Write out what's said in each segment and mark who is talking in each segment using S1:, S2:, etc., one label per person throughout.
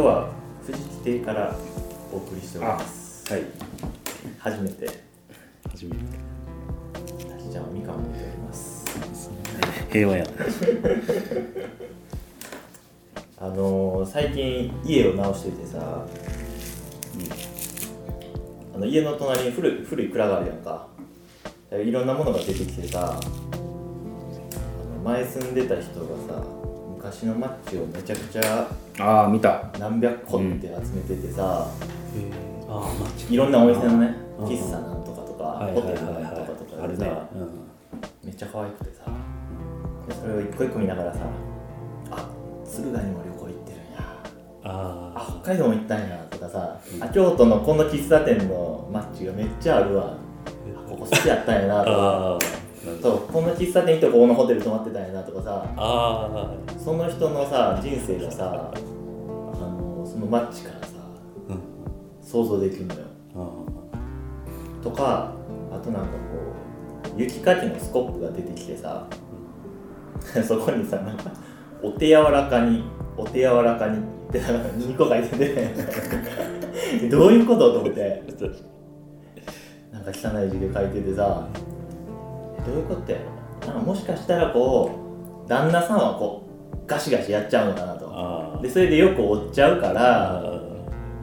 S1: 日は富士邸からお送りしております。
S2: はい。
S1: 初めて。
S2: 初めて。
S1: たちちゃんはみかんを持っております。
S2: 平和や。
S1: あのー最近家を直しててさ、あの家の隣に古い古い蔵があるやんか。いろんなものが出てきてさ。前住んでた人がさ昔のマッチをめちゃくちゃ
S2: ああ見た。
S1: 何百個って集めててさ、
S3: ああマッチ。
S1: いろんなお店のね
S3: うん。
S1: 喫茶なんとかとか、ホテルなんとかとか
S3: あるね。
S1: でさ、めっちゃ可愛くてさでそれを一個一個見ながらさあ敦賀にも旅行行ってるんや。
S3: あ
S1: あ北海道も行ったんやとかさ、あ京都のこの喫茶店のマッチがめっちゃあるわ。あここ好きやったんやなとか。
S3: あ
S1: そうこの喫茶店行ってここのホテル泊まってたんやなとかさ
S3: あ
S1: その人のさ人生がさあのそのマッチからさ
S3: うん。
S1: 想像できるのよ。
S3: あ
S1: とかあとなんかこう雪かきのスコップが出てきてさ、そこにさなんか「お手柔らかにお手柔らかに」ってなんか2個書いてて。どういうことと思って。なんか汚い字で書いててさえどういうことやろもしかしたらこう旦那さんはこうガシガシやっちゃうのかなと。
S3: あ
S1: でそれでよく折っちゃうから
S3: あ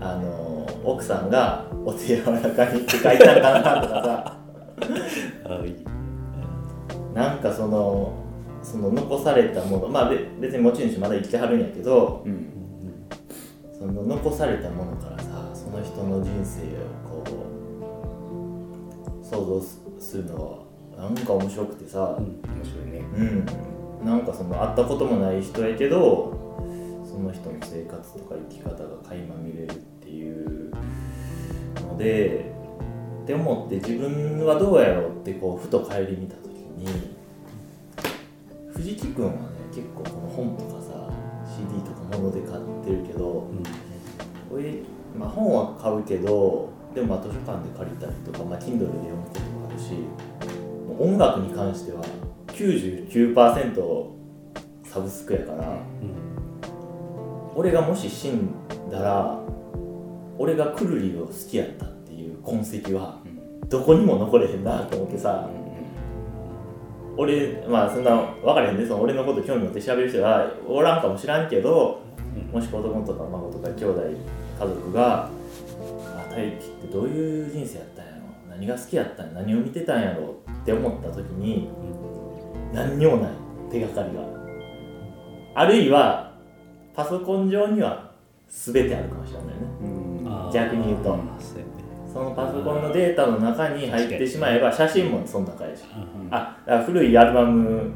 S1: あの奥さんが「お手柔らかに」って書いたのかなとかさ。なんかそのその残されたものまあべ別に持ち主まだ生きてはるんやけど
S2: うん。
S1: その残されたものからさその人の人生をこう想像すするのはなんか面白くてさ。
S3: うん。
S2: 面白いね。
S1: うん、なんかその会ったこともない人やけどその人の生活とか生き方が垣間見れるっていうのでって思って自分はどうやろうってこうふと顧みた時に藤木君はね結構この本とかさ CD とか物で買ってるけど俺、まあ、本は買うけどでもまあ図書館で借りたりとか、まあ、Kindle で読むこともあるし音楽に関しては99%サブスクやから、俺がもし死んだら俺がクルリを好きやったっていう痕跡はどこにも残れへんなと思ってさ、俺まあそんな分からへんでその俺のこと興味持って調べる人がおらんかもしらんけど、もし子供とか孫とか兄弟家族が「あ大輝ってどういう人生やったんやろ。何が好きやったんや何を見てたんやろ」って思った時に何にもない手がかりがあるいはパソコン上には全てあるかもしれないね。
S2: うん。
S3: あ
S1: 逆に言うと。
S3: あそ
S1: のパソコンのデータの中に入ってしまえば写真もその中やし。
S3: うん
S1: あだから古いアルバム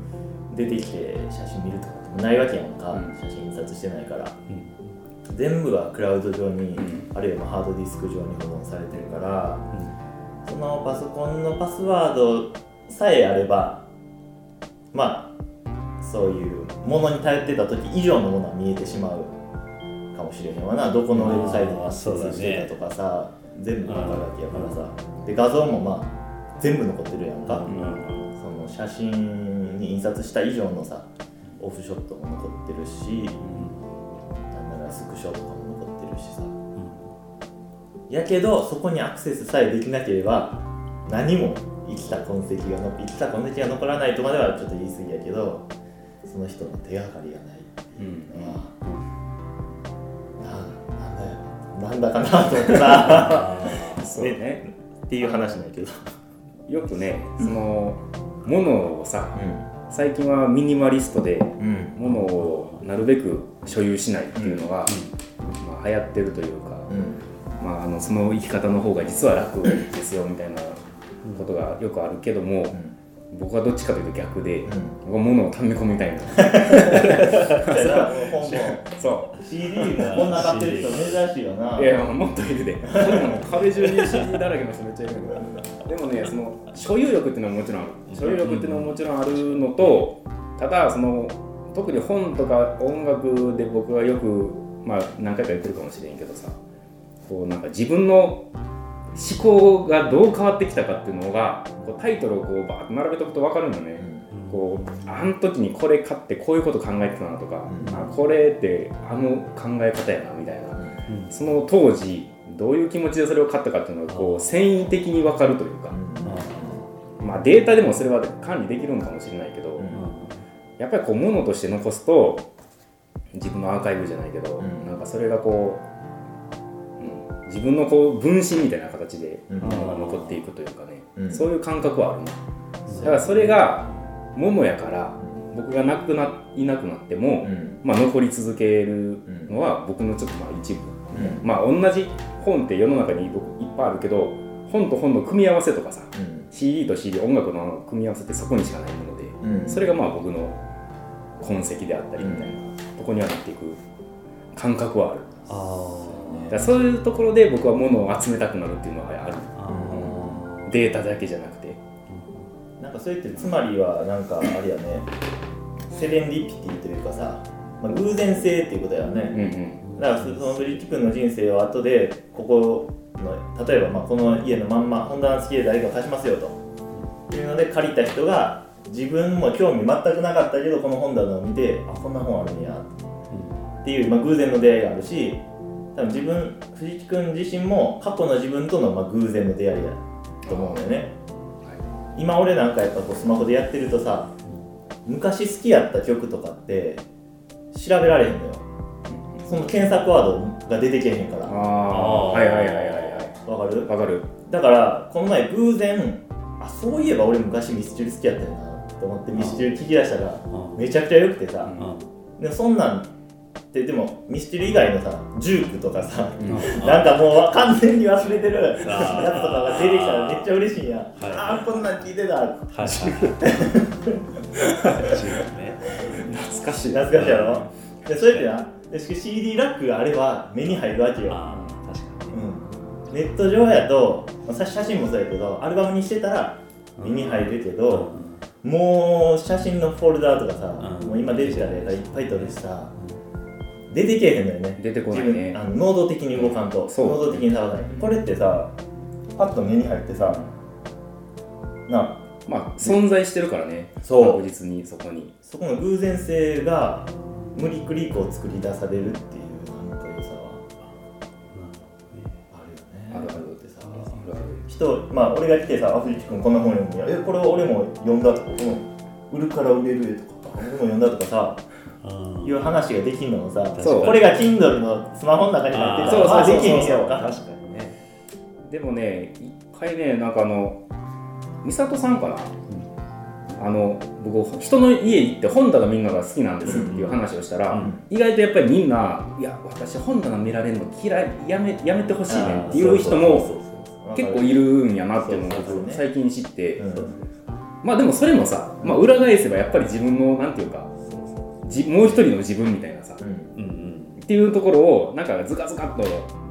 S1: 出てきて写真見るとかもないわけやんか、
S2: うん。
S1: 写真印刷してないから。
S3: うん。
S1: 全部がクラウド上に、
S2: ん。
S1: あるいはハードディスク上に保存されてるからそのパソコンのパスワードさえあればまあそういうものに頼ってた時以上のものは見えてしまうかもしれへんわな。どこのウェブサイトにアクセスしてたとかさ、全部分かるわけやからさ。で画像もまあ全部残ってるやんか、
S3: うん。
S1: その写真に印刷した以上のさオフショットも残ってるし、なんならスクショとかも残ってるしさ、やけどそこにアクセスさえできなければ何も生きた痕跡がの生きた痕跡が残らないとまではちょっと言い過ぎやけどその人の手がかりがないっていうのは、ななんだよなんだかなと思ってさ。
S2: そうね。
S1: っていう話なんやけど。
S2: よくねそのものをさ
S1: う
S2: 最近はミニマリストで
S1: んうん。
S2: ものをなるべく所有しないっていうのが、まあ、流行ってるというか、
S1: うん
S2: まあ、あのその生き方の方が実は楽ですよみたいなことがよくあるけども、
S1: うん。
S2: 僕はどっちかというと逆で、
S1: うん。
S2: 僕は物を溜め込みたいな
S1: だからもう CD もこんな買ってる人珍しいよな。
S2: ういやもっといるで。壁中に CD だらけの人めっちゃいるんだでもねその所有欲っていうのはもちろん所有欲っていうのはもちろんあるのとただその特に本とか音楽で僕はよくまあ何回か言ってるかもしれんけどさこうなんか自分の思考がどう変わってきたかっていうのがこうタイトルをこうバーッと並べとくと分かるんだね、こうあの時にこれ買ってこういうこと考えてたなとか、
S1: うん。
S2: あこれってあの考え方やなみたいな。
S3: うん。
S2: その当時どういう気持ちでそれを買ったかっていうのがこう繊維的に分かるというか、まあ、データでもそれは管理できるのかもしれないけど、
S1: うん。
S2: やっぱりこう物として残すと自分のアーカイブじゃないけど、
S1: うん。
S2: なんかそれがこう、うん、自分のこう分身みたいな形で
S1: うん。
S2: 物が残っていくというかね、
S1: うん。
S2: そういう感覚はあるな。だからそれが物やから僕がなくないなくなっても、
S1: うん。
S2: まあ、残り続けるのは僕のちょっとまあ一部、
S1: うん。
S2: まあ同じ本って世の中にいっぱいあるけど本と本の組み合わせとかさ
S1: うん。
S2: CD と CD 音楽の組み合わせってそこにしかないもので、
S1: うん。
S2: それがまあ僕の痕跡であったりみたいな、とこにはなっていく感覚はある。
S3: あ
S2: だそういうところで僕は物を集めたくなるっていうのはある。
S3: あ
S2: データだけじゃなくて。
S1: なんかそれってつまりはなんかあれやね。セレンディピティというかさ、まあ、偶然性っていうことや
S2: うん
S1: ね、
S2: うん。
S1: だからそのブリッジ君の人生を後でここの例えばまあこの家のまんま本棚付きで誰か貸しますよと。いうので借りた人が自分も興味全くなかったけどこの本棚を見てあこんな本あるんや。っていう、まあ、偶然の出会いがあるし多分自分藤木君自身も過去の自分とのまあ偶然の出会いやと思うんだよね。今俺なんかやっぱこうスマホでやってるとさ昔好きやった曲とかって調べられへんのよ。その検索ワードが出てけえへんから。
S2: あ
S1: わ
S2: あはいはいはいはいはい。
S1: かる？
S2: わかる。
S1: だからこの前偶然あそういえば俺昔ミスチル好きやったよなと思ってミスチル聞き出したらめちゃくちゃ良くてさ。でもそんなんってでもミスチル以外のさジュークとかさなんかもう完全に忘れてるやつとかが出てきたらめっちゃ嬉しいん。や、
S3: はい。
S1: ああこんなん聞いてた。
S3: はい。はいね。
S2: 懐かしい。
S1: 懐かしいやろ？でそれってなでしかも CD ラックがあれば目に入るわけよ、
S3: 確かに。
S1: うん、ネット上やとまあさ写真もそうやけどアルバムにしてたら目に入るけど、もう写真のフォルダーとかさ、
S3: うん。
S1: もう今デジタルやからいっぱい撮るしさ出てけえへんのよね。
S2: 出てこないね。
S1: あの能動的に動かんと、
S2: そう。
S1: 能動的に触らない。これってさパッと目に入ってさな
S2: まあ存在してるからね。
S1: そう。
S2: 確実にそこに。
S1: そこの偶然性が無理くりこう作り出されるっていうなんか良さはあるよね。
S2: あるある
S1: ってさ。
S2: あるある。
S1: 人まあ俺が来てさ「あ藤木君こんな本読むんやえこれ俺も読んだ」とか「この売るから売れる」とか「俺も読んだ」とかさ
S3: あ
S1: いう話ができんのもさこれが Kindle のスマホの中に入ってたら
S2: そうそうそうそう。
S1: あできへんやろか
S3: 確かにね。
S2: でもね一回ねなんかあの美里さんかな、あの僕人の家行って本棚みんなが好きなんですっていう話をしたら、
S1: うん。
S2: 意外とやっぱりみんないや私本棚見られるの嫌いやめやめてほしいねんっていう人も結構いるんやなっていうのを最近知って、
S1: うん。
S2: まあでもそれもさ、まあ、裏返せばやっぱり自分のなんていうかじもう一人の自分みたいなさ、
S1: うん。
S3: うんうん。
S2: っていうところをなんかズカズカっと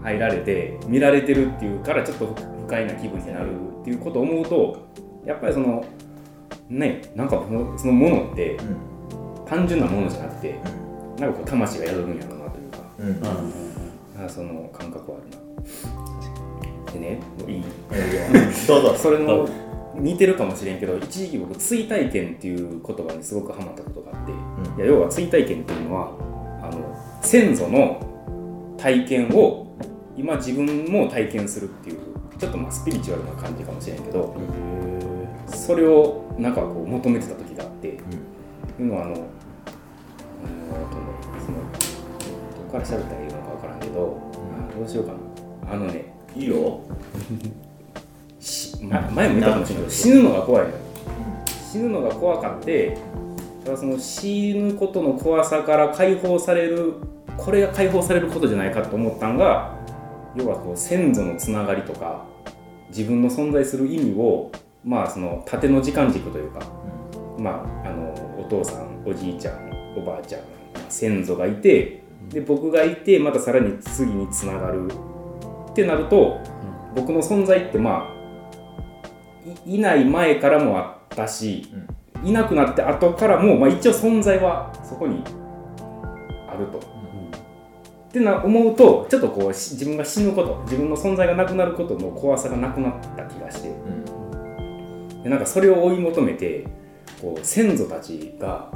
S2: 入られて見られてるっていうからちょっと不快な気分になるっていうことを思うとやっぱりそのねなんかそのそのものって単純なものじゃなくてなんかこう魂が宿るんやろうなというか
S1: うん。うん。
S2: なんかその感覚はあるな。でねいい。
S1: どうぞ。
S2: それの似てるかもしれんけど一時期僕追体験っていう言葉にすごくハマったことがあって、
S1: うん。
S2: いや要は追体験っていうのはあの先祖の体験を今自分も体験するっていうちょっとまあスピリチュアルな感じかもしれんけどそれをなんかこう求めてた時があって、いうのはあのあのとねそのどこから喋ったらいいのか分からんけど、あどうしようかな。あのね
S1: いいよ
S2: 前も言ったかもしれないけど死ぬのが怖いのよ。死ぬのが怖かってただその死ぬことの怖さから解放されるこれが解放されることじゃないかと思ったのが要はこう先祖のつながりとか自分の存在する意味をまあその縦の時間軸というかまああのお父さんおじいちゃんおばあちゃん先祖がいてで僕がいてまたさらに次につながるってなると僕の存在ってまあいいない前からもあったし、いなくなって後からも、まあ、一応存在はそこにあると。ってな思うとちょっとこうし自分が死ぬこと自分の存在がなくなることの怖さがなくなった気がして。でなんかそれを追い求めてこう先祖たちが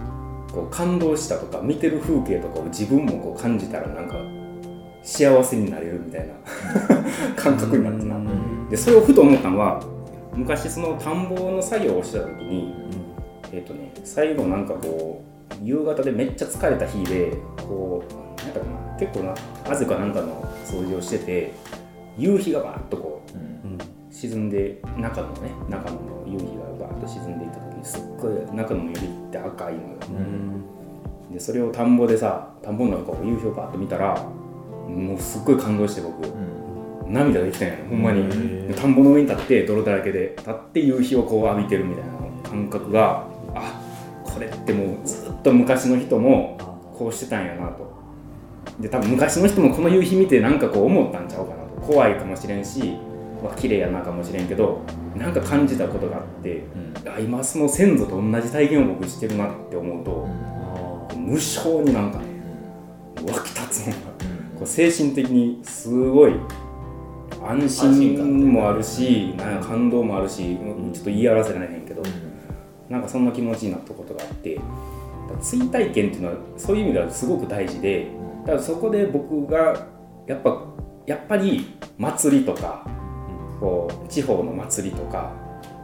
S2: こう感動したとか見てる風景とかを自分もこう感じたらなんか幸せになれるみたいな。感覚になってな、でそれをふと思ったのは昔その田んぼの作業をしてた時に、えっ、とね最後なんかこう夕方でめっちゃ疲れた日でこうなんだかな結構なあぜかなんかの掃除をしてて夕日がバーッとこう
S1: うん
S2: 沈んで中のね中野の夕日がバーッと沈んでいった時にすっごい中野の夕日って赤いのよ、でそれを田んぼでさ田んぼの中を夕日をバーッと見たらもうすっごい感動して僕。
S1: うん
S2: 涙ができたんやほんまに。田んぼの上に立って泥だらけで立って夕日をこう浴びてるみたいな感覚があこれってもうずっと昔の人もこうしてたんやなと。で多分昔の人もこの夕日見てなんかこう思ったんちゃうかなと。怖いかもしれんしわ綺麗やなかもしれんけどなんか感じたことがあって
S1: うん。
S2: あ今その先祖と同じ体験を僕してるなって思うと無性になんかね湧き立つもんがこう精神的にすごい安心もあるしなんか感動もあるしうんちょっと言い表せられへんけどなんかそんな気持ちになったことがあって追体験っていうのはそういう意味ではすごく大事でだからそこで僕がやっぱやっぱり祭りとかこう地方の祭りとか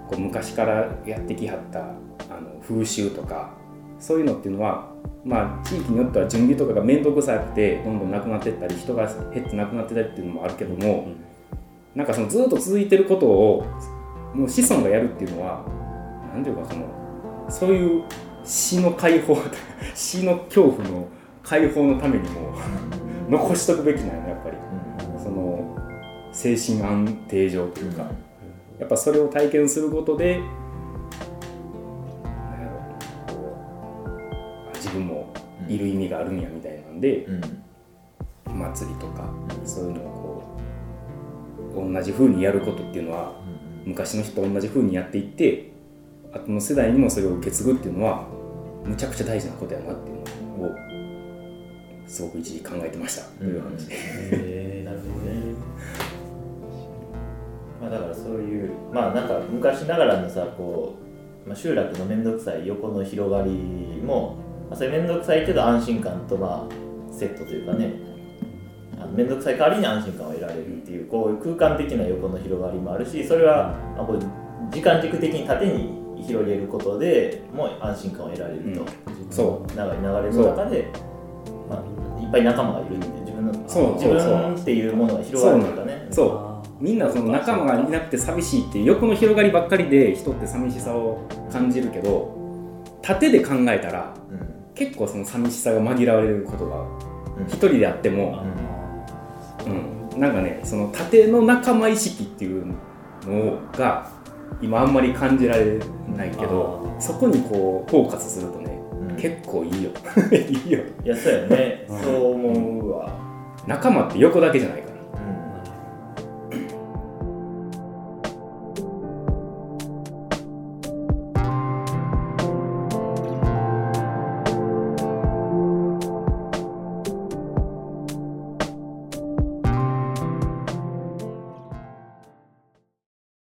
S2: こう昔からやってきはったあの風習とかそういうのっていうのはまあ地域によっては準備とかが面倒くさくてどんどんなくなっていったり人が減ってなくなってたりっていうのもあるけども、なんかそのずっと続いてることをもう子孫がやるっていうのは何ていうかそのそういう死の解放 死の恐怖の解放のためにも 残しとくべきなんよやっぱり。その精神安定上というか、やっぱそれを体験することで自分もいる意味があるんやみたいなんで、祭りとかそういうのをこう同じ風にやることっていうのは昔の人と同じ風にやっていって後の世代にもそれを受け継ぐっていうのはむちゃくちゃ大事なことやなっていうのをすごく一時考えてましたという話。で、
S3: へ
S1: なるほどね。まあだからそういうまあなんか昔ながらのさこう、まあ、集落の面倒くさい横の広がりも、まあ、それ面倒くさいけど安心感とまあセットというかね。あの面倒くさい代わりに安心感を得られるっていうこういう空間的な横の広がりもあるしそれはまあこう時間軸的に縦に広げることでもう安心感を得られると、
S2: そ
S1: 長い流れの中で、まあ、いっぱい仲間がいるんで自分の
S2: そう
S1: 自分っていうものが広がるというかね
S2: そう。みんなその仲間がいなくて寂しいっていう横の広がりばっかりで人って寂しさを感じるけど縦で考えたら
S1: うん。
S2: 結構その寂しさが紛らわれることが
S1: うん。
S2: 一人であっても、うん、なんかねその縦の仲間意識っていうのが今あんまり感じられないけどそこにこうフォーカスするとね
S1: うん。
S2: 結構いいよ。いいよ。
S1: いやそうやね。
S3: うん。
S1: そう思うわ。
S2: 仲間って横だけじゃないか